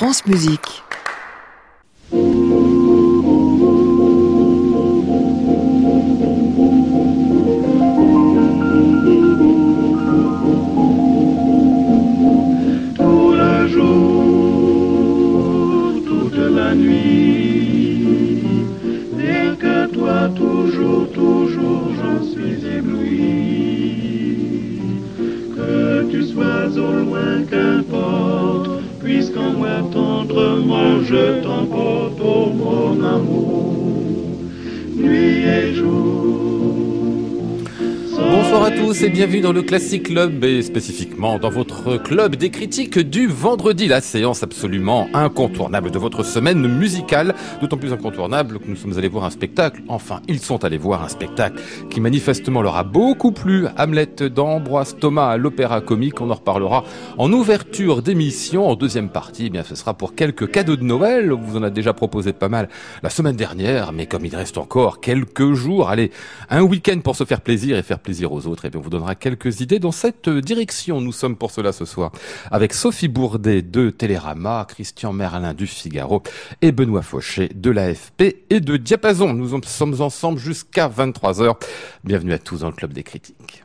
France Musique. Je t'emporte, Bonsoir à tous et bienvenue dans le Classic Club et spécifiquement dans votre club des critiques du vendredi, la séance absolument incontournable de votre semaine musicale, d'autant plus incontournable que nous sommes allés voir un spectacle, enfin ils sont allés voir un spectacle qui manifestement leur a beaucoup plu, Hamlet d'Ambroise Thomas à l'Opéra Comique, on en reparlera en ouverture d'émission, en deuxième partie, eh bien ce sera pour quelques cadeaux de Noël, vous en a déjà proposé pas mal la semaine dernière, mais comme il reste encore quelques jours, allez, un week-end pour se faire plaisir et faire plaisir aux et bien on vous donnera quelques idées dans cette direction. Nous sommes pour cela ce soir avec Sophie Bourdet de Télérama, Christian Merlin du Figaro et Benoît Fauché de l'AFP et de Diapason. Nous sommes ensemble jusqu'à 23h. Bienvenue à tous dans le Club des critiques.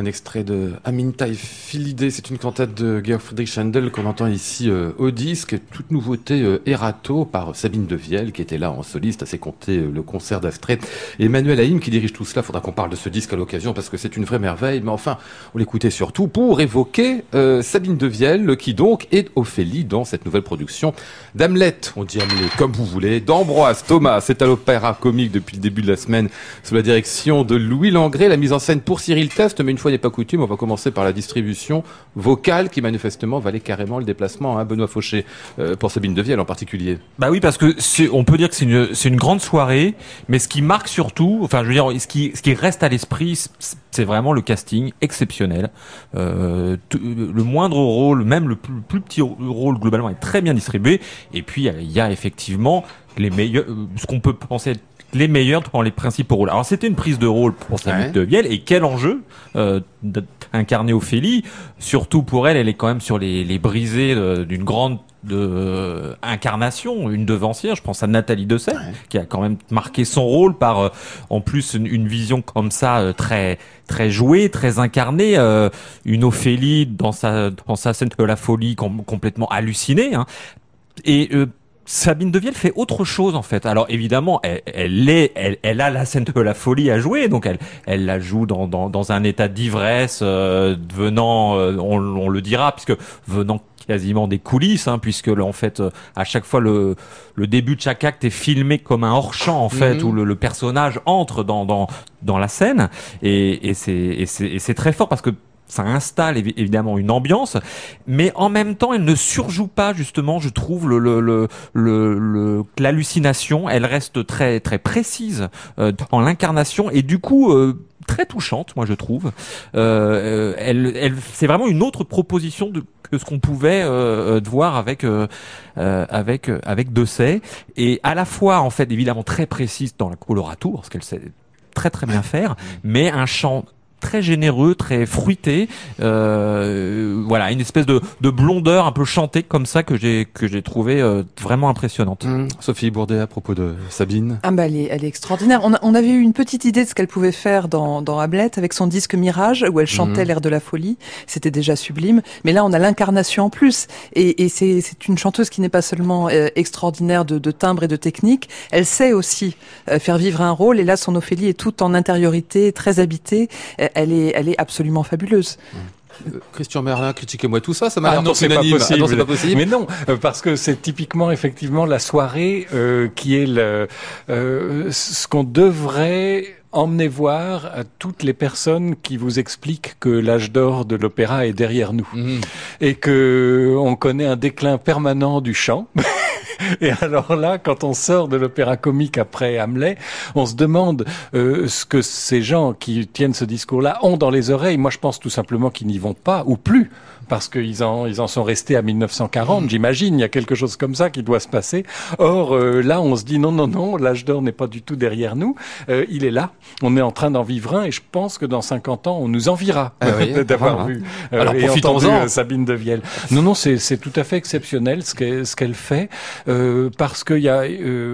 Un extrait de Amintai Philidé, c'est une cantate de Georg Friedrich Handel qu'on entend ici euh, au disque. Toute nouveauté euh, Erato par Sabine Devielle qui était là en soliste à ses compter euh, le concert d'Astrée. Emmanuel Haïm qui dirige tout cela. Faudra qu'on parle de ce disque à l'occasion parce que c'est une vraie merveille. Mais enfin, on l'écoutait surtout pour évoquer Sabine Devielle qui donc est Ophélie dans cette nouvelle production d'Hamlet. On dit Hamlet comme vous voulez. D'Ambroise Thomas, c'est à l'opéra comique depuis le début de la semaine sous la direction de Louis Langré. La mise en scène pour Cyril Test, mais une fois n'est pas coutume, on va commencer par la distribution vocale qui manifestement valait carrément le déplacement, hein, Benoît Fauché, euh, pour Sabine Devielle en particulier. Bah oui, parce que on peut dire que c'est une, une grande soirée, mais ce qui marque surtout, enfin je veux dire, ce qui, ce qui reste à l'esprit, c'est vraiment le casting exceptionnel. Euh, le moindre rôle, même le plus, plus, petit rôle globalement est très bien distribué. Et puis il y a effectivement les meilleurs, ce qu'on peut penser être les meilleurs dans les principaux rôles. Alors c'était une prise de rôle pour Sabine de Vielle et quel enjeu euh, d'incarner Ophélie, surtout pour elle, elle est quand même sur les, les brisées euh, d'une grande de euh, incarnation, une devancière, je pense à Nathalie Dessay, qui a quand même marqué son rôle par euh, en plus une, vision comme ça très très jouée, très incarnée, une Ophélie dans sa dans sa scène de la folie complètement hallucinée. Hein. Et Sabine Devielle fait autre chose en fait. Alors évidemment, elle, est, elle, a la scène de la folie à jouer, donc elle, elle la joue dans, dans, un état d'ivresse, euh, venant, euh, on, le dira, puisque venant quasiment des coulisses, hein, puisque en fait, euh, à chaque fois le, le début de chaque acte est filmé comme un hors champ en fait, mhm. où le, personnage entre dans, dans, dans la scène, et, et c'est très fort parce que ça installe évidemment une ambiance, mais en même temps, elle ne surjoue pas justement, je trouve, le, le, le, l'hallucination. Elle reste très très précise euh, dans l'incarnation et du coup. Euh, très touchante, moi je trouve. Euh, elle, elle, c'est vraiment une autre proposition de, que ce qu'on pouvait euh, voir avec euh, avec avec Dessay, et à la fois en fait évidemment très précise dans la colorature, parce qu'elle sait très très bien faire, mais un chant très généreux, très fruité. Euh, voilà, une espèce de, de, blondeur un peu chantée comme ça que j'ai que j'ai trouvé euh, vraiment impressionnante. Mmh. Sophie Bourdet à propos de Sabine. Ah bah elle est, elle est extraordinaire. On, on, avait eu une petite idée de ce qu'elle pouvait faire dans, dans Hamlet avec son disque Mirage où elle chantait mmh. l'air de la folie. C'était déjà sublime. Mais là on a l'incarnation en plus et, et c'est une chanteuse qui n'est pas seulement euh, extraordinaire de, de, timbre et de technique. Elle sait aussi euh, faire vivre un rôle et là son Ophélie est toute en intériorité, très habitée elle est, elle est absolument fabuleuse. Euh, Christian Merlin, critiquez-moi tout ça, ça m'a ah non, c'est pas, possible. pas possible. Mais non, euh, parce que c'est typiquement effectivement la soirée euh, qui est le, ce qu'on devrait emmener voir à toutes les personnes qui vous expliquent que l'âge d'or de l'opéra est derrière nous mhm. et que on connaît un déclin permanent du chant. Et alors là, quand on sort de l'opéra comique après Hamlet, on se demande euh, ce que ces gens qui tiennent ce discours-là ont dans les oreilles. Moi, je pense tout simplement qu'ils n'y vont pas ou plus parce qu'ils en, ils en sont restés à 1940, j'imagine. Il y a quelque chose comme ça qui doit se passer. Or, euh, là, on se dit non, non, non, l'âge d'or n'est pas du tout derrière nous. Euh, il est là. On est en train d'en vivre un et je pense que dans 50 ans, on nous enviera ah d'avoir vu euh, Alors, et entendu euh, Sabine de Vielle. Non, non, c'est, c'est tout à fait exceptionnel ce qu'elle, ce qu'elle fait euh, parce qu'il y a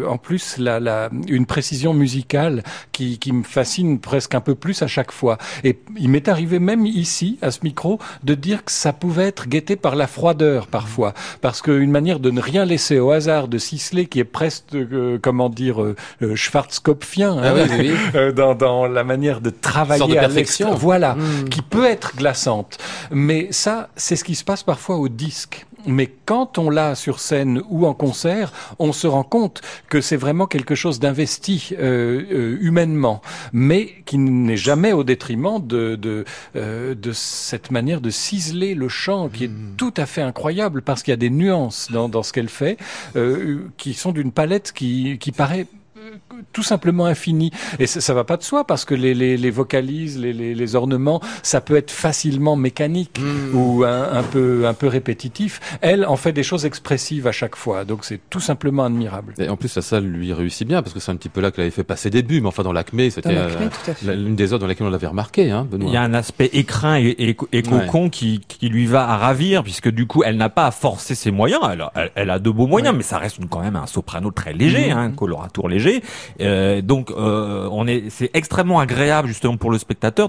en plus la, la, une précision musicale qui, qui me fascine presque un peu plus à chaque fois. Et il m'est arrivé même ici, à ce micro, de dire que ça pouvait être guetté par la froideur parfois, parce qu'une manière de ne rien laisser au hasard, de Sisley qui est presque, euh, comment dire, euh, euh schwarzkopfien, ah hein, dans, dans, la manière de travailler à perfection. voilà, hmm. qui peut être glaçante. Mais ça, c'est ce qui se passe parfois au disque mais quand on l'a sur scène ou en concert, on se rend compte que c'est vraiment quelque chose d'investi euh, euh, humainement, mais qui n'est jamais au détriment de, de, euh, de, cette manière de ciseler le chant, qui est hmm. tout à fait incroyable, parce qu'il y a des nuances dans, dans ce qu'elle fait, qui sont d'une palette qui, qui paraît tout simplement infini. Et ça, ça va pas de soi parce que les, les, les vocalises, les, les, les, ornements, ça peut être facilement mécanique hmm. ou un, un, peu, un peu répétitif. Elle en fait des choses expressives à chaque fois. Donc c'est tout simplement admirable. Et en plus, la salle lui réussit bien parce que c'est un petit peu là qu'elle avait fait passer début. Mais enfin, dans l'ACME, c'était l'une des autres dans lesquelles on l'avait remarqué. Hein, Il y a un aspect écrin et, et, cocon qui, qui lui va à ravir puisque du coup, elle n'a pas à forcer ses moyens. Elle, elle, a de beaux moyens, mais ça reste quand même un soprano très léger, mmh. hein, un coloratour léger. Euh, donc euh, on est, c'est extrêmement agréable justement pour le spectateur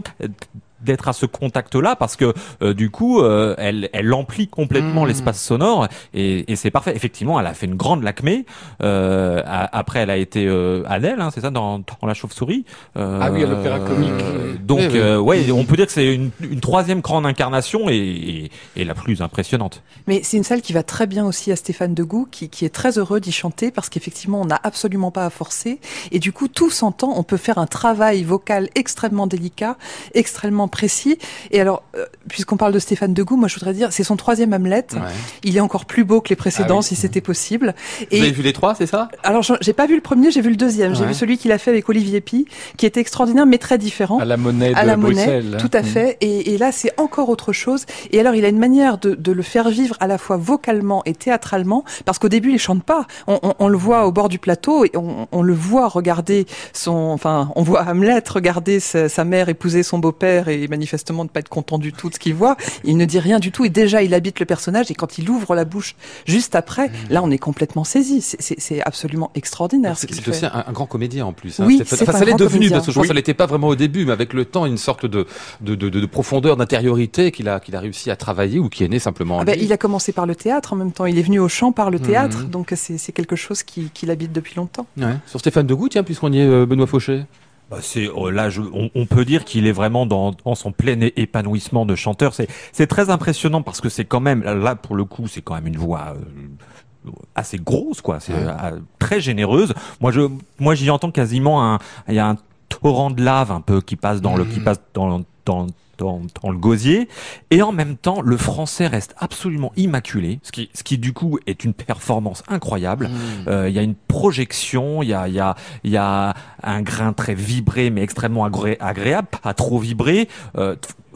d'être à ce contact-là parce que euh, du coup, euh, elle, elle emplit complètement Mmh. l'espace sonore et, et c'est parfait. Effectivement, elle a fait une grande lacmé. Euh, a- après, elle a été euh, Adèle, hein, c'est ça, dans, dans La Chauve-souris. Euh, Ah oui, à l'Opéra Comique. donc, Oui, oui. euh, ouais, on peut dire que c'est une, une troisième grande incarnation et, et, et la plus impressionnante. Mais c'est une salle qui va très bien aussi à Stéphane Degout, qui, qui est très heureux d'y chanter parce qu'effectivement, on n'a absolument pas à forcer. Et du coup, tout s'entend. On peut faire un travail vocal extrêmement délicat, extrêmement précis. Et alors, euh, puisqu'on parle de Stéphane Degout, moi, je voudrais dire, c'est son troisième Hamlet. Ouais. Il est encore plus beau que les précédents, Ah oui. si c'était possible. Vous avez Et vu les trois, c'est ça? alors, j'ai pas vu le premier, j'ai vu le deuxième. J'ai vu celui qu'il a fait avec Olivier Pi, qui était extraordinaire, mais très différent À la monnaie de à la monnaie, Bruxelles. tout à Mm. fait. Et, et là, c'est encore autre chose. Et alors, il a une manière de, de le faire vivre à la fois vocalement et théâtralement, parce qu'au début, il chante pas. On, on- on le voit au bord du plateau et on, on le voit regarder son, enfin, on voit Hamlet regarder sa, sa mère épouser son beau-père et manifestement ne pas être content du tout de ce qu'il voit. Il ne dit rien du tout et déjà, il habite le personnage. Et quand il ouvre la bouche juste après, là, on est complètement saisi. C'est- absolument extraordinaire. ce C'est aussi un, un grand comédien en plus. hein, Oui, Enfin, ça l'est devenu comédien. parce que je pense Oui. que ça l'était pas vraiment au début, mais avec le temps, une sorte de de, de, de- de profondeur, d'intériorité qu'il a qu'il a réussi à travailler ou qui est né simplement. en Ah ben, il a commencé par le théâtre en même temps. Il est venu au chant par le théâtre, Mhm. donc c'est quelque chose qui, qui l'habite depuis longtemps. Ouais. Sur Stéphane Degout, tiens, puisqu'on y est, euh, Benoît Fauché. Bah, c'est oh, là, je, on, on peut dire qu'il est vraiment dans, dans son plein épanouissement de chanteur. C'est très impressionnant parce que c'est quand même là pour le coup, c'est quand même une voix euh, assez grosse, quoi. C'est Ouais. euh, très généreuse. Moi, je moi j'y entends quasiment un il y a un torrent de lave un peu qui passe dans le qui Mhm. passe dans dans dans, dans le gosier. Et en même temps le français reste absolument immaculé ce qui ce qui du coup est une performance incroyable. Euh, il y a une projection, il y a, il y, a, y a un grain très vibré mais extrêmement agré- agréable, pas trop vibré. Euh,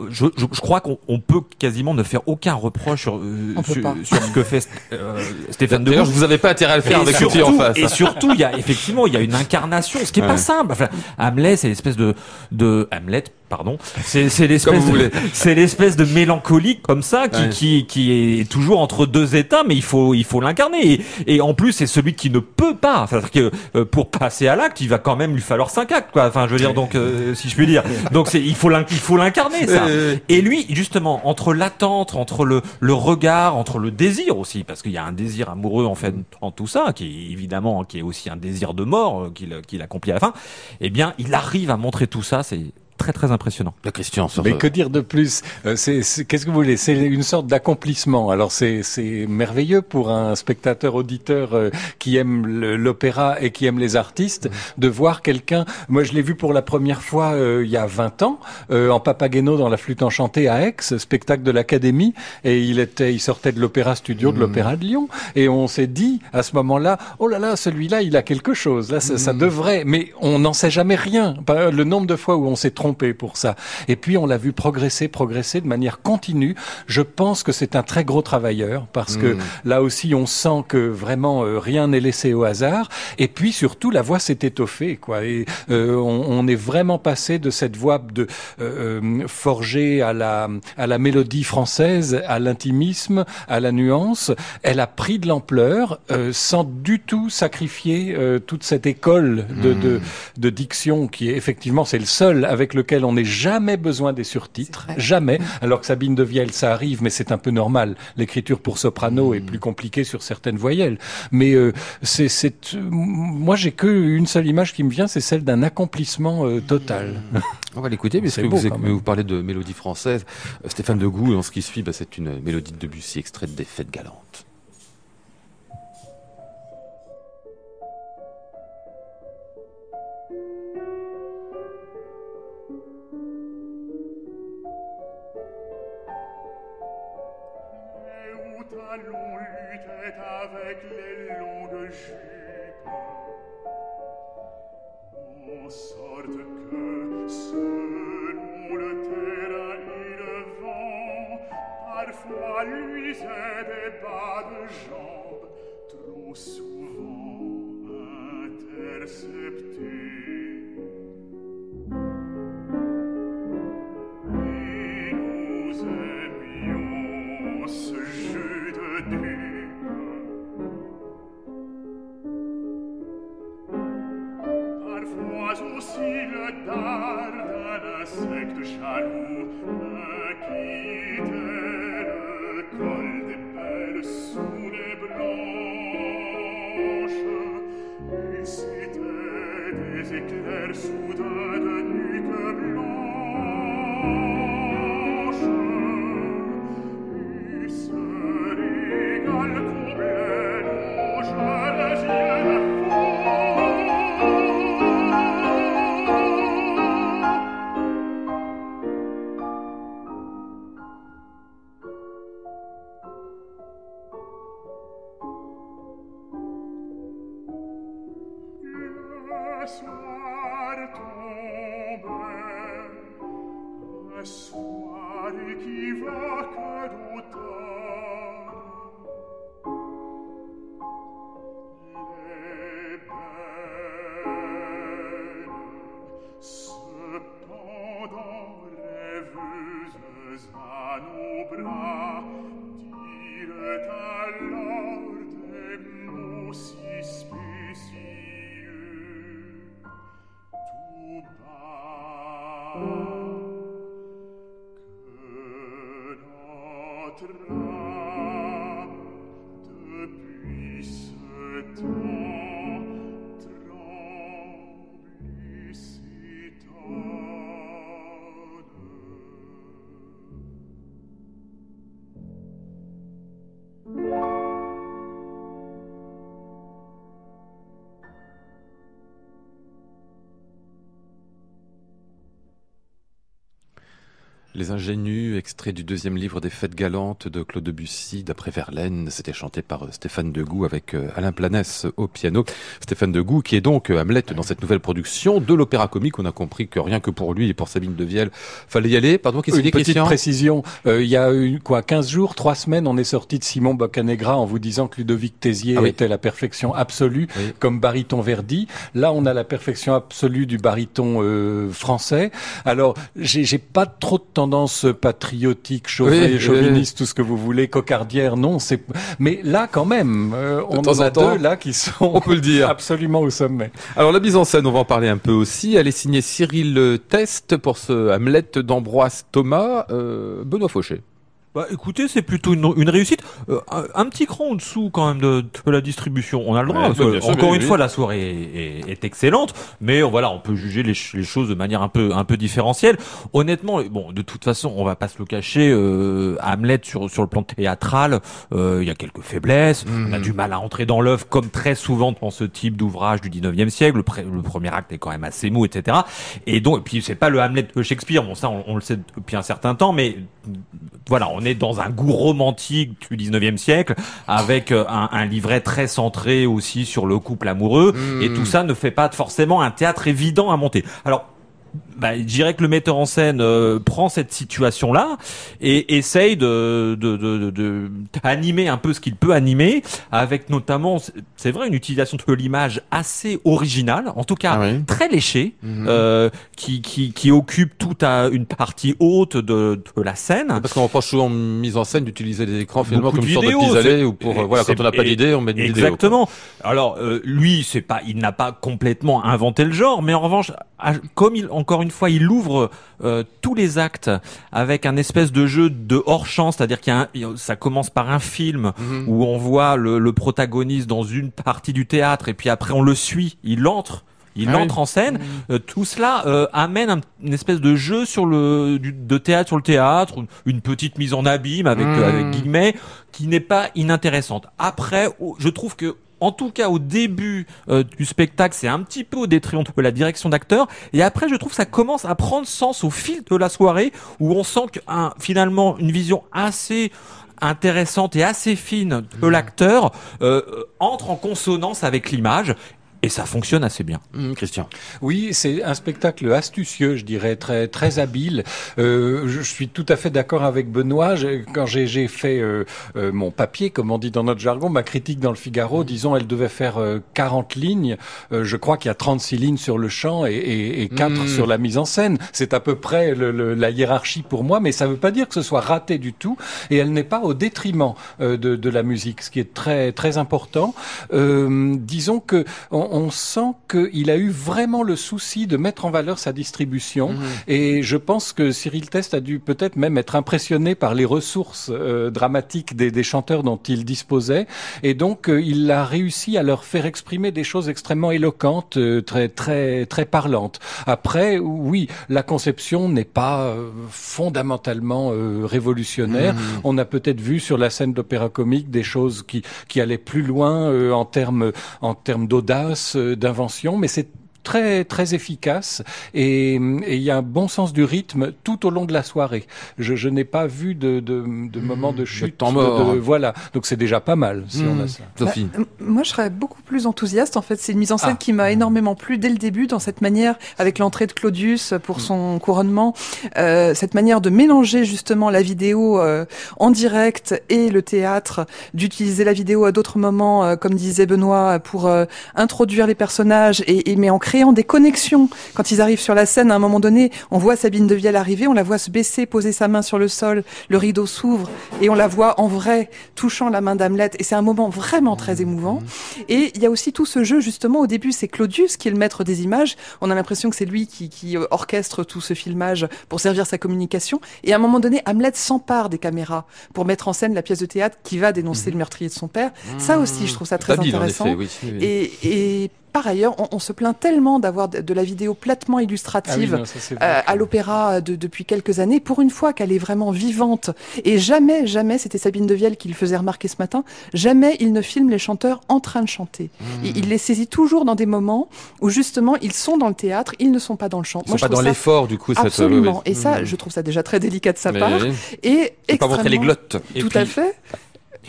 je, je, je crois qu'on on peut quasiment ne faire aucun reproche sur, euh, sur, sur ce que fait euh, Stéphane D'ailleurs, vous avais pas intérêt à le faire Et avec surtout, en face. et surtout, il y a effectivement, il y a une incarnation, ce qui est Ouais. pas simple. Enfin, Hamlet, c'est l'espèce de, de Hamlet, pardon. C'est, l'espèce, c'est l'espèce de mélancolique comme ça qui, Ouais. qui, qui est toujours entre deux états, mais il faut, il faut l'incarner. Et, et en plus, c'est celui qui ne peut pas. Enfin, C'est-à-dire que euh, pour passer à l'acte, il va quand même lui falloir cinq actes, quoi. Enfin, je veux dire, donc, euh, si je puis dire. Donc, c'est, il faut, il faut l'incarner, ça. Euh, Et lui, justement, entre l'attente, entre le, regard, entre le désir aussi, parce qu'il y a un désir amoureux en fait en tout ça, qui est évidemment, qui est aussi un désir de mort euh, qu'il accomplit à la fin. Eh bien, il arrive à montrer tout ça. Très très impressionnant. La Christian sur. Mais euh, que dire de plus? Euh, Qu'est-ce que vous voulez? C'est une sorte d'accomplissement. Alors c'est c'est merveilleux pour un spectateur auditeur euh, qui aime l'opéra et qui aime les artistes de voir quelqu'un. Moi, je l'ai vu pour la première fois euh, il y a 20 ans euh, en Papageno dans la flûte enchantée à Aix, spectacle de l'Académie, et il était, il sortait de l'Opéra Studio de l'Opéra de Lyon, et on s'est dit à ce moment-là, oh là là, celui-là, il a quelque chose. Là, ça, ça devrait, mais on n'en sait jamais rien. Le nombre de fois où on s'est trompé pour ça. Et puis on l'a vu progresser, progresser de manière continue. Je pense que c'est un très gros travailleur parce que Mm. là aussi on sent que vraiment euh, rien n'est laissé au hasard. Et puis surtout la voix s'est étoffée quoi. Et euh, on, on est vraiment passé de cette voix de euh, euh, forgée à la à la mélodie française, à l'intimisme, à la nuance. Elle a pris de l'ampleur euh, sans du tout sacrifier euh, toute cette école de, de de diction qui est effectivement c'est le seul avec lequel on n'ait jamais besoin des surtitres, jamais. Alors que Sabine de Vielle, ça arrive, mais c'est un peu normal. L'écriture pour soprano est plus compliquée sur certaines voyelles. Mais euh, c'est, c'est, euh, moi j'ai que une seule image qui me vient, c'est celle d'un accomplissement euh, total. On va l'écouter, puisque C'est beau, vous, vous parlez de mélodie française. Stéphane Degout, dans ce qui suit, bah, c'est une mélodie de Debussy extraite des Fêtes galantes. à l'on luttait avec les longues jupes. En sorte que, selon le terrain et le vent, parfois luisaient des bas de jambes trop souvent. Les ingénus, extrait du deuxième livre des Fêtes galantes de Claude Debussy, d'après Verlaine, c'était chanté par euh, Stéphane Degout avec euh, Alain Planès au piano. Stéphane Degout qui est donc euh, Hamlet dans cette nouvelle production de l'opéra comique. On a compris que rien que pour lui et pour Sabine Devielle, fallait y aller. Pardon, qu'est-ce Une petite précision. il y a eu, quoi, 15 jours, 3 semaines, on est sorti de Simon Boccanegra en vous disant que Ludovic Tézier ah était la perfection absolue comme baryton Verdi. Là, on a la perfection absolue du baryton français. Alors, j'ai pas trop de tendance patriotique, chauviniste, tout ce que vous voulez, cocardière, non, c'est. Mais là, quand même, euh, on en, a deux là qui sont, on peut le dire, absolument au sommet. Alors la mise en scène, on va en parler un peu aussi. Elle est signée Cyril Test pour ce Hamlet d'Ambroise Thomas, euh, Benoît Fauché. Bah écoutez, c'est plutôt une, une réussite. Euh, un, petit cran en dessous quand même de, de la distribution. On a le droit. encore une fois, la soirée est, est, excellente, mais voilà, on peut juger les, les, choses de manière un peu un peu différentielle. Honnêtement, bon, de toute façon, on va pas se le cacher. Euh, Hamlet sur sur le plan théâtral, euh, il y a quelques faiblesses. On a hmm. du mal à entrer dans l'œuvre, comme très souvent dans ce type d'ouvrage du 19e siècle. Le, le, premier acte est quand même assez mou, etc. Et donc, et puis c'est pas le Hamlet de Shakespeare. Bon, ça, on, on le sait depuis un certain temps, mais voilà, on est dans un goût romantique du 19e siècle, avec euh, un, un livret très centré aussi sur le couple amoureux, et hmm. tout ça ne fait pas forcément un théâtre évident à monter. Alors, bah, je dirais que le metteur en scène euh, prend cette situation-là et essaye de, de, de, de, animer un peu ce qu'il peut animer, avec notamment, c'est vrai, une utilisation de l'image assez originale, en tout cas ah très léchée, mhm. euh, qui, qui, qui occupe toute une partie haute de, de la scène. Parce qu'on reproche souvent mise en scène d'utiliser des écrans finalement comme une sorte de pis-aller ou pour voilà quand on n'a pas d'idée on met une vidéo. Exactement. Alors euh, lui c'est pas il n'a pas complètement inventé le genre, mais en revanche comme il encore une fois, il ouvre euh, tous les actes avec un espèce de jeu de hors champ, c'est-à-dire qu'il y a ça commence par un film mhm. où on voit le, le, protagoniste dans une partie du théâtre et puis après on le suit, il entre. Il ah entre en scène. Mhm. Euh, tout cela euh, amène une espèce de jeu sur le de théâtre sur le théâtre, une, petite mise en abîme avec mhm. avec guillemets qui n'est pas inintéressante. Après, je trouve que en tout cas au début euh, du spectacle, c'est un petit peu au détriment de la direction d'acteur. Et après, je trouve que ça commence à prendre sens au fil de la soirée, où on sent que finalement une vision assez intéressante et assez fine de mmh. l'acteur euh, entre en consonance avec l'image et ça fonctionne assez bien. Mmh, Christian. Oui, c'est un spectacle astucieux, je dirais, très très habile. Euh, je suis tout à fait d'accord avec Benoît. Quand j'ai fait euh, euh, mon papier, comme on dit dans notre jargon, ma critique dans le Figaro, disons, elle devait faire 40 lignes. je crois qu'il y a 36 lignes sur le chant et, et, et 4 mmh. sur la mise en scène. C'est à peu près le, la hiérarchie pour moi, mais ça ne veut pas dire que ce soit raté du tout. Et elle n'est pas au détriment de, de, la musique, ce qui est très très important. disons que on, on sent qu'il a eu vraiment le souci de mettre en valeur sa distribution. Mhm. Et je pense que Cyril Test a dû peut-être même être impressionné par les ressources euh, dramatiques des, des, chanteurs dont il disposait. Et donc, euh, il a réussi à leur faire exprimer des choses extrêmement éloquentes, euh, très, très, très parlantes. Après, oui, la conception n'est pas fondamentalement révolutionnaire. Mhm. On a peut-être vu sur la scène d'opéra comique des choses qui, qui allaient plus loin en termes en termes d'audace, d'invention, mais c'est très très efficace et il y a un bon sens du rythme tout au long de la soirée. Je, je n'ai pas vu de, de, de mmh, moment de chute. temps mort. voilà, donc c'est déjà pas mal si on a mmh. ça. Sophie. Bah, moi, je serais beaucoup plus enthousiaste. En fait, c'est une mise en scène ah. qui m'a énormément plu dès le début dans cette manière, avec l'entrée de Claudius pour mmh. son couronnement, euh, cette manière de mélanger justement la vidéo euh, en direct et le théâtre, d'utiliser la vidéo à d'autres moments, euh, comme disait Benoît, pour euh, introduire les personnages et, et mais en créant des connexions. Quand ils arrivent sur la scène, à un moment donné, on voit Sabine de Vielle arriver, on la voit se baisser, poser sa main sur le sol, le rideau s'ouvre et on la voit en vrai touchant la main d'Hamlet. Et c'est un moment vraiment très émouvant. Et il y a aussi tout ce jeu, justement, au début, c'est Claudius qui est le maître des images. On a l'impression que c'est lui qui, qui euh, orchestre tout ce filmage pour servir sa communication. Et à un moment donné, Hamlet s'empare des caméras pour mettre en scène la pièce de théâtre qui va dénoncer mhm. le meurtrier de son père. Ça aussi, je trouve ça très intéressant. Et, et par ailleurs, on, se plaint tellement d'avoir de, la vidéo platement illustrative ah euh, à l'opéra depuis quelques années, pour une fois qu'elle est vraiment vivante. Et jamais, jamais, c'était Sabine Devielle qui le faisait remarquer ce matin, jamais il ne filme les chanteurs en train de chanter. Hmm. Il, les saisit toujours dans des moments où justement ils sont dans le théâtre, ils ne sont pas dans le chant. Ils ne sont pas dans l'effort du coup. Absolument. Et ça, hmm. je trouve ça déjà très délicat de sa part. Et extrêmement... pas montrer les glottes. Tout à fait.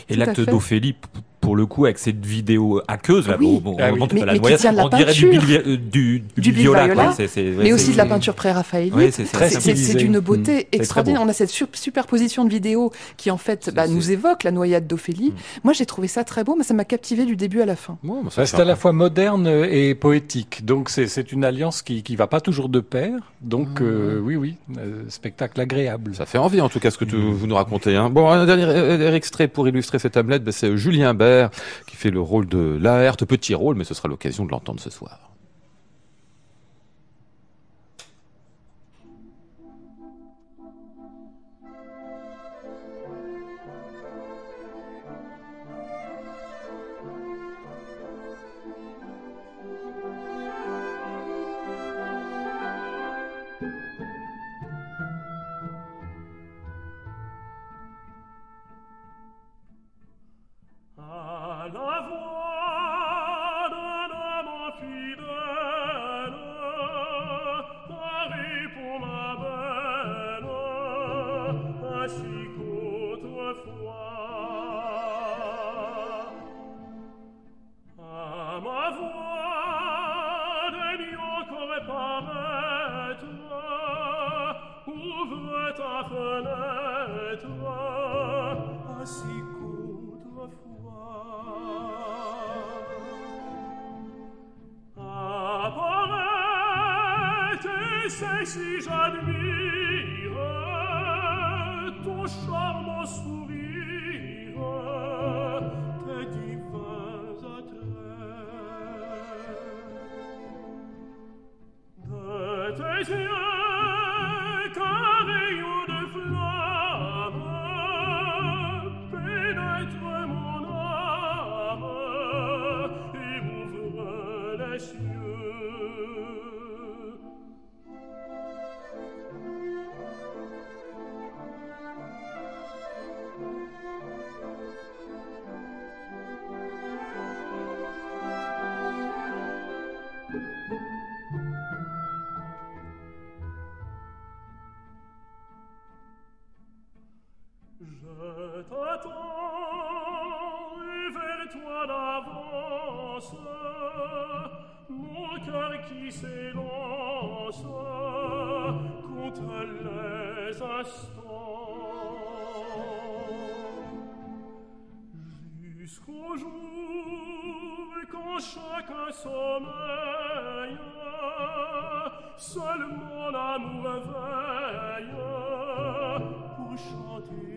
Et l'acte d'Ophélie pour le coup avec cette vidéo aqueuse là, oui. bon, ah oui. mais, mais la on peinture, dirait du, du, du, du viola, viola ouais, mais aussi de la peinture pré-raphaélite. Oui, c'est d'une beauté mmh. extraordinaire. On a cette superposition de vidéos qui en fait bah, nous évoque la noyade d'Ophélie. Mmh. Moi j'ai trouvé ça très beau, mais ça m'a captivé du début à la fin. Bon, bah, c'est à la fois moderne et poétique, donc c'est une alliance qui qui va pas toujours de pair. Donc mmh. euh, oui oui, euh, spectacle agréable. Ça fait envie en tout cas ce que tu, vous nous racontez. Hein. Bon, un dernier euh, extrait pour illustrer cette tablette, bah, c'est Julien Bert qui fait le rôle de Laerte, petit rôle, mais ce sera l'occasion de l'entendre ce soir. quand chacun sommeille, seul mon amour veille pour chanter.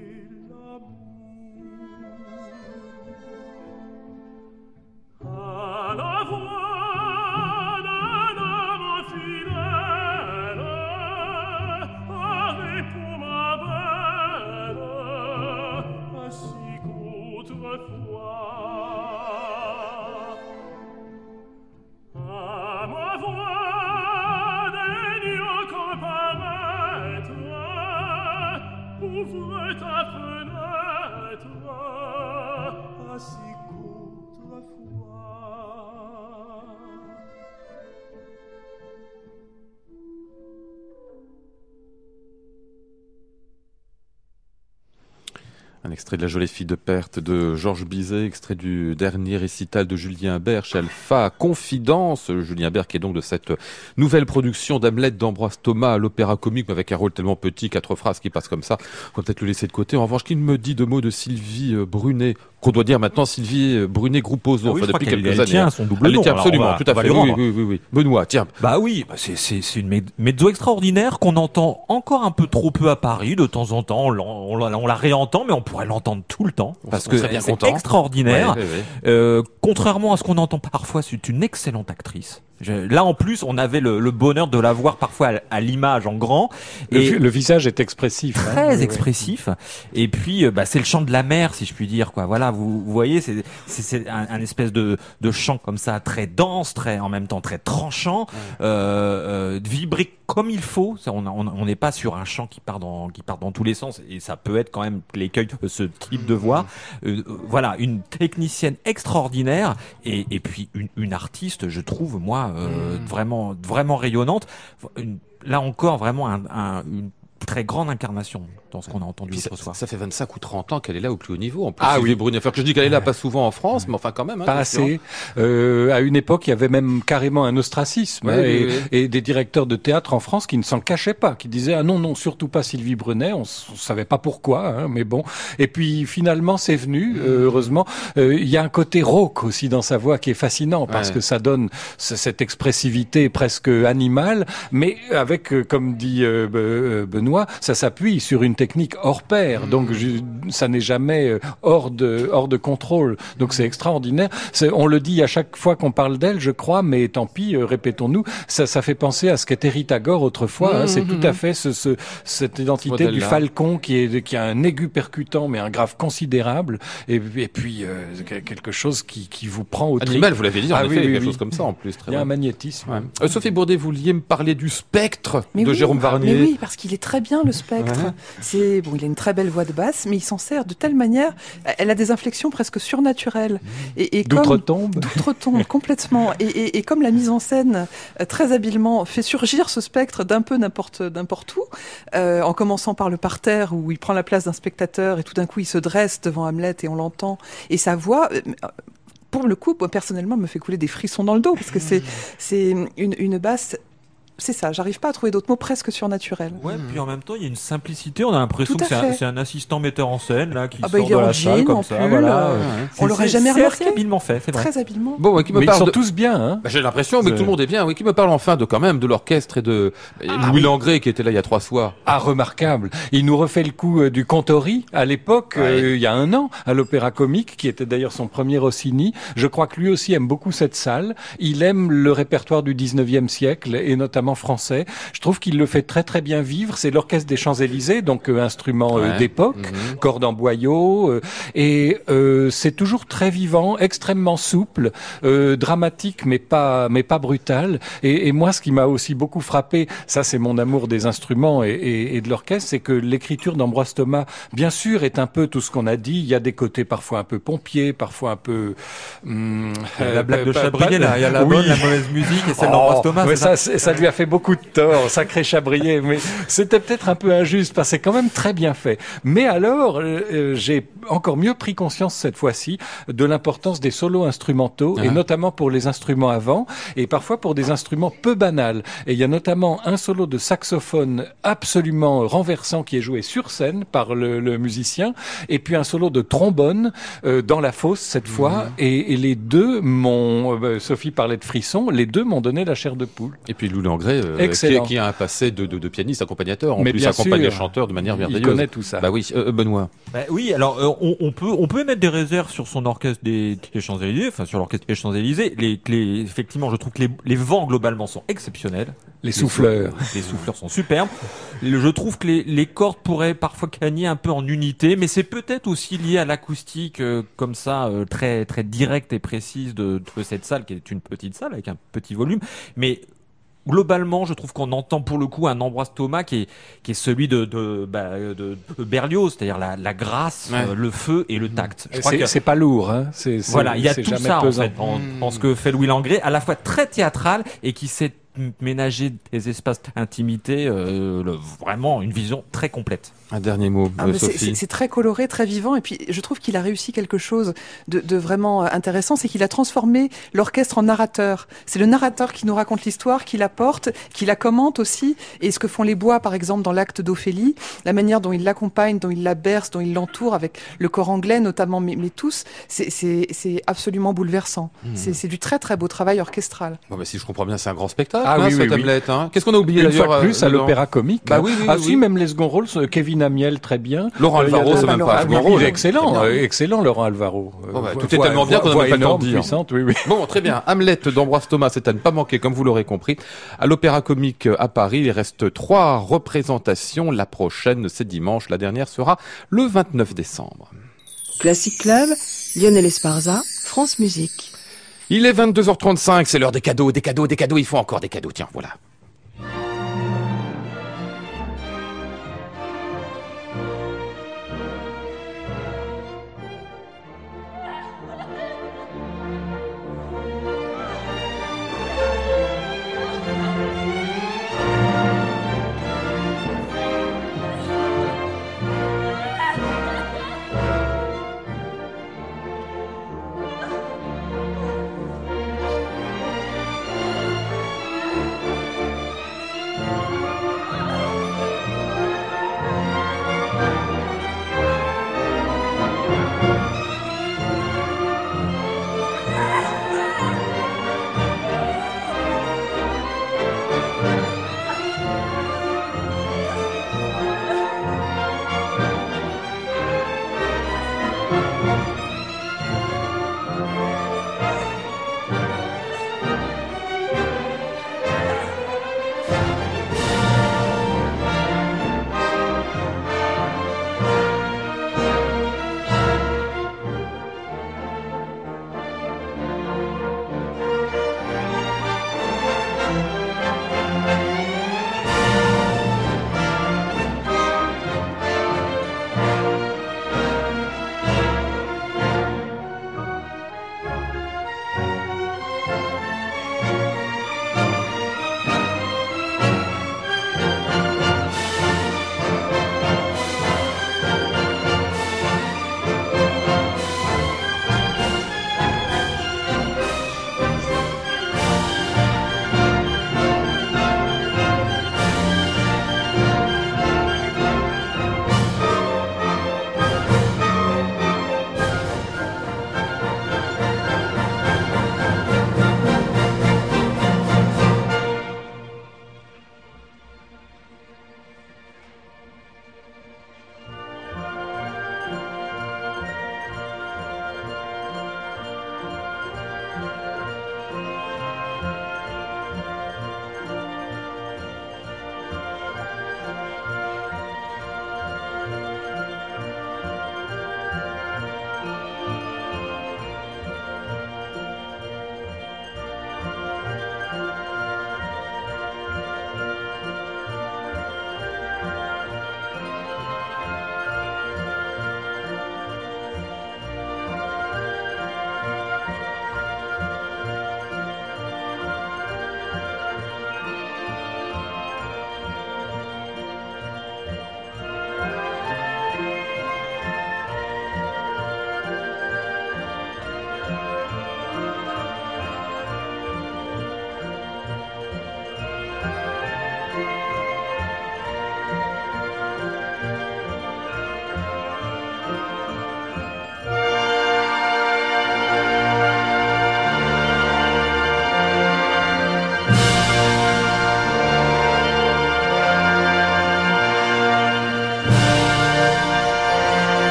Extrait de La jolie fille de perte de Georges Bizet, extrait du dernier récital de Julien Bert Alpha Confidence. Julien Bert qui est donc de cette nouvelle production d'Hamlet d'Ambroise Thomas à l'opéra comique avec un rôle tellement petit, quatre phrases qui passent comme ça. On va peut-être le laisser de côté. En revanche, qu'il me dit deux mots de Sylvie euh, Brunet, qu'on doit dire maintenant Sylvie Brunet Grouposo, Ah oui, enfin depuis qu'elle- quelques elle années. tient hein. son double Elle nom, tient absolument, va- tout à fait. Oui, oui, oui, oui. Benoît, tiens. Bah oui, bah c'est une mezzo extraordinaire qu'on entend encore un peu trop peu à Paris de temps en temps. On, on la- on la réentend, mais on pourrait l'entendre tout le temps parce on que c'est extraordinaire. Ouais, ouais, ouais. Euh, contrairement à ce qu'on entend parfois, c'est une excellente actrice. Je- là, en plus, on avait le, le bonheur de la voir parfois à, à l'image en grand Le, et le visage est expressif. hein. très Oui, expressif. Et puis, euh, bah, c'est le chant de la mer, si je puis dire. Quoi. Voilà, vous, vous voyez, c'est un, un espèce de, de chant comme ça, très dense, très en même temps très tranchant, euh, euh, vibré comme il faut. On n'est pas sur un chant qui part dans qui part dans tous les sens. Et ça peut être quand même l'écueil de ce type de voix. Euh, euh, voilà, une technicienne extraordinaire et, et puis une, une artiste, je trouve moi euh, vraiment vraiment rayonnante. Une- là encore, vraiment un- un- une très grande incarnation dans ce qu'on a entendu Puis ça, l'autre soir. ça fait 25 ou 30 ans qu'elle est là au plus haut niveau. En plus, Ah oui. Brunet. Enfin, que je dis qu'elle est là pas souvent en France, mais enfin quand même. hein, Pas assez. Euh, à une époque, il y avait même carrément un ostracisme hein, et, des directeurs de théâtre en France qui ne s'en cachaient pas, qui disaient ah non non surtout pas Sylvie Brunet. On, on savait pas pourquoi, hein, mais bon. Et puis finalement c'est venu. euh, heureusement, Euh, il y a un côté rauque aussi dans sa voix qui est fascinant parce que ça donne ce- cette expressivité presque animale, mais avec euh, comme dit euh, Ça s'appuie sur une technique hors pair. Donc je- ça n'est jamais euh, hors de hors de contrôle. Donc c'est extraordinaire. C'est- On le dit à chaque fois qu'on parle d'elle, je crois, mais tant pis, euh, répétons-nous. Ça, ça fait penser à ce qu'était Rita Gore autrefois. hein. C'est tout à fait ce, ce- cette identité du falcon qui est qui a un aigu percutant, mais un grave considérable, et, et puis euh, quelque chose qui, qui vous prend au trip. Animal, vous l'avez dit, en Ah effet, oui, oui, quelque oui. chose comme ça en plus. Très Il y a un magnétisme. Ouais. Euh, Sophie Bourdet, vous vouliez me parler du spectre Mais de oui, Jérôme Varnier. Mais oui, parce qu'il est très bien le spectre. Ouais. C'est bon, il a une très belle voix de basse, mais il s'en sert de telle manière. Elle a des inflexions presque surnaturelles. Et, et comme D'outre-tombe. d'outre-tombe complètement. Et, et, et comme la mise en scène euh, très habilement fait surgir ce spectre d'un peu n'importe n'importe où, euh, en commençant par le parterre où il prend la place d'un spectateur et tout d'un coup il se dresse devant Hamlet et on l'entend et sa voix. euh, Pour le coup, moi, personnellement, me fait couler des frissons dans le dos parce que c'est c'est une, une basse. C'est ça, j'arrive pas à trouver d'autres mots presque surnaturels. Ouais, puis en même temps, il y a une simplicité. On a l'impression que c'est un, c'est assistant metteur en scène là qui Ah bah, sort il est de en la salle comme ça. pull, voilà. euh, Ouais. On C'est- l'aurait c'est- jamais C'est remarqué. assez habilement fait, c'est vrai. Très habilement. Bon, ouais, qui me Mais ils parle sont de- tous bien. Hein Bah, J'ai l'impression, mais que C'est- tout le monde est bien. Oui, qui me parle enfin de quand même de l'orchestre et de Ah Louis oui. Langrée qui était là il y a trois soirs. Ah, remarquable. Il nous refait le coup euh, du Cantori à l'époque, Ouais. euh, il y a un an, à l'Opéra Comique, qui était d'ailleurs son premier Rossini. Je crois que lui aussi aime beaucoup cette salle. Il aime le répertoire du 19e siècle, et notamment français. Je trouve qu'il le fait très très bien vivre. C'est l'Orchestre des Champs-Élysées, donc euh, instrument euh, Ouais. d'époque, Mhm. cordes en boyau, euh, et euh, c'est toujours très vivant, extrêmement souple, euh, dramatique, mais pas mais pas brutal. Et, et moi, ce qui m'a aussi beaucoup frappé, ça c'est mon amour des instruments et, et- et de l'orchestre, c'est que l'écriture d'Ambroise Thomas, bien sûr, est un peu tout ce qu'on a dit. Il y a des côtés parfois un peu pompiers, parfois un peu. hum, euh, la blague de Chabrier là, il y a la Oui. bonne, la mauvaise musique et celle Oh, d'Ambroise Thomas. mais c'est ça ça, ça lui a fait beaucoup de tort, sacré Chabrier. Mais c'était peut-être un peu injuste parce que c'est quand même très bien fait. Mais alors, euh, euh, j'ai encore mieux pris conscience cette fois-ci de l'importance des solos instrumentaux et Ah. notamment pour les instruments avant et parfois pour des instruments peu banals. Et il y a notamment un solo de saxophone absolument renversant qui est joué sur scène par le, le musicien et puis un solo de trombone euh, dans la fosse cette fois. Et, et les deux m'ont, euh, Sophie parlait de frissons, les deux m'ont donné la chair de poule. Et puis Louis Euh, qui, Excellent. qui a un passé de, de, de pianiste accompagnateur, en Mais plus accompagne les chanteurs de manière Il merveilleuse. connaît tout ça. Bah oui, euh, Benoît. Bah oui, alors euh, on, on peut on peut émettre des réserves sur son orchestre des, des Champs Élysées, enfin sur l'orchestre des Champs Élysées. Les, les effectivement, je trouve que les, les vents globalement sont exceptionnels. les souffleurs. Les souffleurs sont superbes. Je trouve que les, les cordes pourraient parfois gagner un peu en unité, mais c'est peut-être aussi lié à l'acoustique euh, comme ça, euh, très très directe et précise de, de cette salle, qui est une petite salle avec un petit volume. Mais globalement, je trouve qu'on entend pour le coup un Ambroise Thomas qui est, qui est celui de, de, bah, de, de Berlioz, c'est-à-dire la, la grâce, Ouais. euh, le feu et le tact. Je crois C'est que- c'est pas lourd, hein. C'est c'est- voilà, il y a c'est tout ça en pesant. fait, en, en ce que fait Louis Langrée, à la fois très théâtral et qui sait ménager des espaces d'intimité, euh, vraiment une vision très complète. Un dernier mot, ah, Sophie. C'est très coloré, très vivant, et puis je trouve qu'il a réussi quelque chose de, de vraiment intéressant, c'est qu'il a transformé l'orchestre en narrateur. C'est le narrateur qui nous raconte l'histoire, qui la porte, qui la commente aussi, et ce que font les bois, par exemple, dans l'acte d'Ophélie, la manière dont il l'accompagne, dont il la berce, dont il l'entoure, avec le corps anglais notamment, mais, mais tous, c'est absolument bouleversant. Mmh. C'est du très très beau travail orchestral. Bon, si je comprends bien, c'est un grand spectacle, ah, hein, oui, oui, oui. Hein. Qu'est-ce qu'on a oublié d'ailleurs plus, à euh, l'opéra comique. Bah, oui, oui, ah si, même les second rôles, Kevin Amiel très bien. Laurent euh, Alvaro, c'est même pas excellent, euh, excellent Laurent Alvaro. Bon, bah, tout est tellement bien qu'on n'a pas le temps de dire. Oui, oui. Bon, très bien. Hamlet d'Ambroise Thomas, c'est à ne pas manquer, comme vous l'aurez compris. À l'Opéra Comique à Paris, il reste trois représentations. La prochaine, c'est dimanche. La dernière sera le 29 décembre. Classic Club, Lionel Esparza, France Musique. Il est 22h35, c'est l'heure des cadeaux, des cadeaux, des cadeaux. Il faut encore des cadeaux. Tiens, voilà.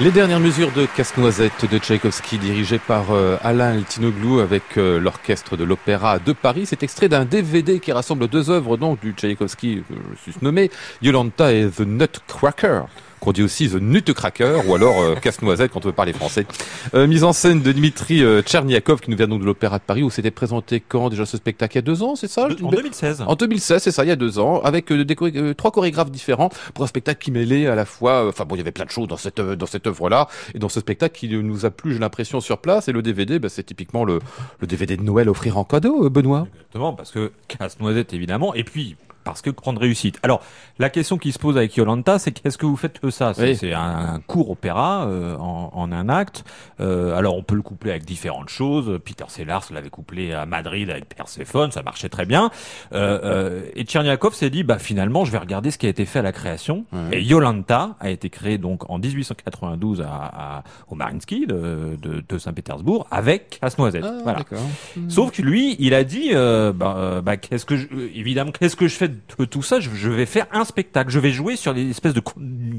Les dernières mesures de Casse-Noisette de Tchaïkovski dirigées par euh, Alain Eltinoglou avec euh, l'orchestre de l'Opéra de Paris. C'est extrait d'un DVD qui rassemble deux œuvres donc du Tchaïkovski je suis nommé, Yolanta et The Nutcracker. Qu'on dit aussi The Nutcracker, ou alors euh, Casse-Noisette quand on veut parler français. Euh, mise en scène de Dimitri euh, Tcherniakov, qui nous vient donc de l'Opéra de Paris, où c'était présenté quand déjà ce spectacle? Il y a deux ans, c'est ça? En 2016. En 2016, c'est ça, il y a deux ans, avec euh, des choré- euh, trois chorégraphes différents pour un spectacle qui mêlait à la fois, enfin bon, il y avait plein de choses dans cette dans cette œuvre-là et dans ce spectacle qui nous a plu, j'ai l'impression sur place. Et le DVD, bah, c'est typiquement le le DVD de Noël offrir en cadeau, Benoît. Exactement, parce que casse-noisette évidemment, et puis parce que grande réussite. Alors, la question qui se pose avec Yolanta, c'est qu'est-ce que vous faites que ça? C'est Oui. un, un court opéra euh, en, en un acte. Euh, alors, on peut le coupler avec différentes choses. Peter Sellars l'avait couplé à Madrid avec Perséphone, ça marchait très bien. Euh, euh, et Tcherniakov s'est dit, bah finalement, je vais regarder ce qui a été fait à la création. Et Yolanta a été créé donc en 1892 à, à- au Mariinsky de, de, de Saint-Pétersbourg avec Casse-Noisette. Ah, voilà. Sauf que lui, il a dit, euh, bah, euh, bah, qu'est-ce que je, évidemment, qu'est-ce que je fais de tout ça je, je vais faire un spectacle. Je vais jouer sur les espèces de